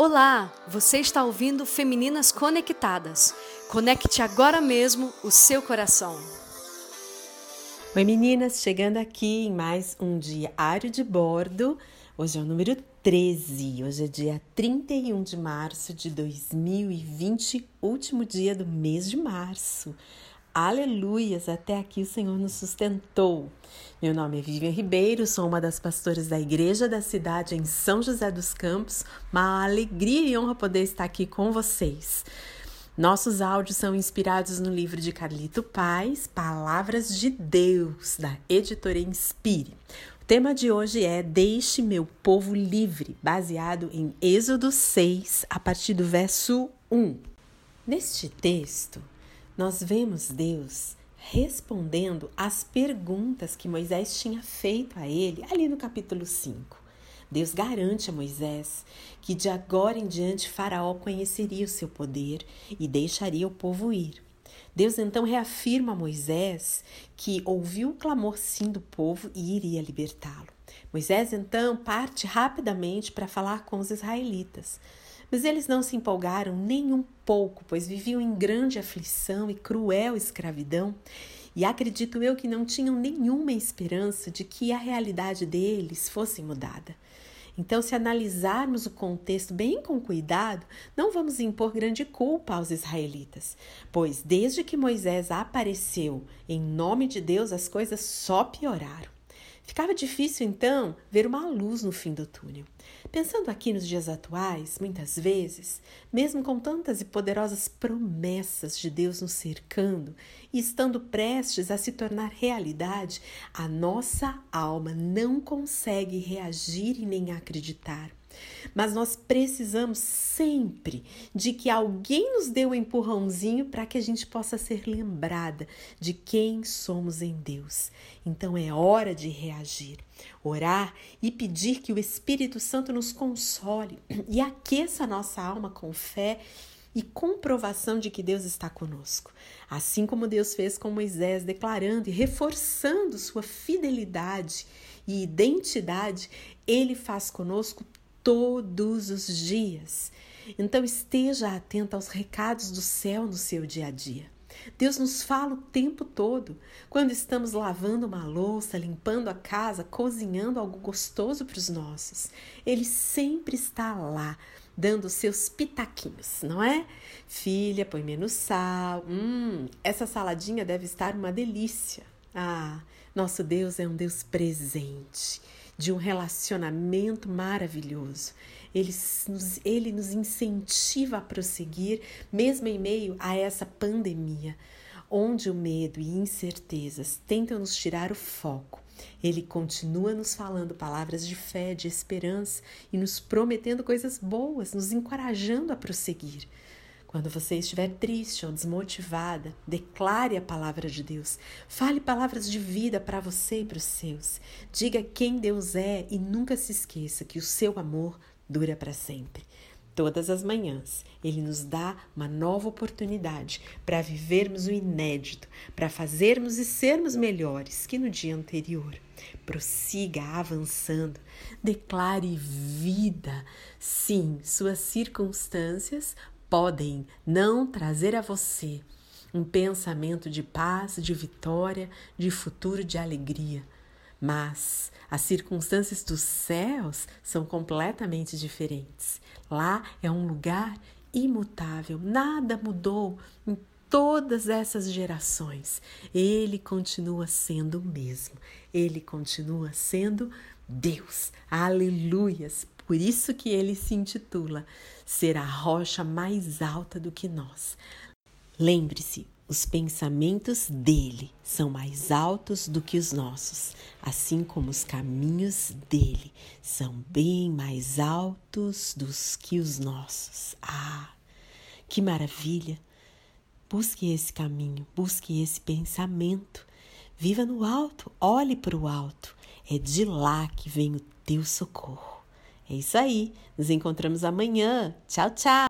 Olá, você está ouvindo Femininas Conectadas. Conecte agora mesmo o seu coração. Oi meninas, chegando aqui em mais um diário de bordo. Hoje é o número 13, hoje é dia 31 de março de 2020, último dia do mês de março. Aleluias, até aqui o Senhor nos sustentou. Meu nome é Vivian Ribeiro, sou uma das pastoras da Igreja da Cidade em São José dos Campos. Uma alegria e honra poder estar aqui com vocês. Nossos áudios são inspirados no livro de Carlito Paz, Palavras de Deus, da editora Inspire. O tema de hoje é Deixe meu povo livre, baseado em Êxodo 6, a partir do verso 1. Neste texto, nós vemos Deus respondendo às perguntas que Moisés tinha feito a ele ali no capítulo 5. Deus garante a Moisés que de agora em diante Faraó conheceria o seu poder e deixaria o povo ir. Deus então reafirma a Moisés que ouviu o clamor sim do povo e iria libertá-lo. Moisés então parte rapidamente para falar com os israelitas. Mas eles não se empolgaram nem um pouco, pois viviam em grande aflição e cruel escravidão, e acredito eu que não tinham nenhuma esperança de que a realidade deles fosse mudada. Então, se analisarmos o contexto bem com cuidado, não vamos impor grande culpa aos israelitas, pois desde que Moisés apareceu em nome de Deus, as coisas só pioraram. Ficava difícil então ver uma luz no fim do túnel. Pensando aqui nos dias atuais, muitas vezes, mesmo com tantas e poderosas promessas de Deus nos cercando e estando prestes a se tornar realidade, a nossa alma não consegue reagir e nem acreditar. Mas nós precisamos sempre de que alguém nos dê o um empurrãozinho para que a gente possa ser lembrada de quem somos em Deus. Então é hora de reagir, orar e pedir que o Espírito Santo nos console e aqueça a nossa alma com fé e comprovação de que Deus está conosco. Assim como Deus fez com Moisés, declarando e reforçando sua fidelidade e identidade, ele faz conosco todos os dias. Então esteja atento aos recados do céu no seu dia a dia. Deus nos fala o tempo todo. Quando estamos lavando uma louça, limpando a casa, cozinhando algo gostoso para os nossos, Ele sempre está lá, dando seus pitaquinhos, não é? Filha, põe menos sal. Hum, essa saladinha deve estar uma delícia. Ah, nosso Deus é um Deus presente de um relacionamento maravilhoso. Ele nos, ele nos incentiva a prosseguir, mesmo em meio a essa pandemia, onde o medo e incertezas tentam nos tirar o foco. Ele continua nos falando palavras de fé, de esperança e nos prometendo coisas boas, nos encorajando a prosseguir. Quando você estiver triste ou desmotivada, declare a palavra de Deus. Fale palavras de vida para você e para os seus. Diga quem Deus é e nunca se esqueça que o seu amor dura para sempre. Todas as manhãs, Ele nos dá uma nova oportunidade para vivermos o inédito, para fazermos e sermos melhores que no dia anterior. Prossiga avançando, declare vida. Sim, suas circunstâncias podem não trazer a você um pensamento de paz, de vitória, de futuro, de alegria. Mas as circunstâncias dos céus são completamente diferentes. Lá é um lugar imutável, nada mudou em todas essas gerações. Ele continua sendo o mesmo, ele continua sendo Deus. Aleluias! Por isso que ele se intitula Ser a rocha mais alta do que nós. Lembre-se, os pensamentos dele são mais altos do que os nossos, assim como os caminhos dele são bem mais altos dos que os nossos. Ah, que maravilha! Busque esse caminho, busque esse pensamento. Viva no alto, olhe para o alto. É de lá que vem o teu socorro. É isso aí. Nos encontramos amanhã. Tchau, tchau.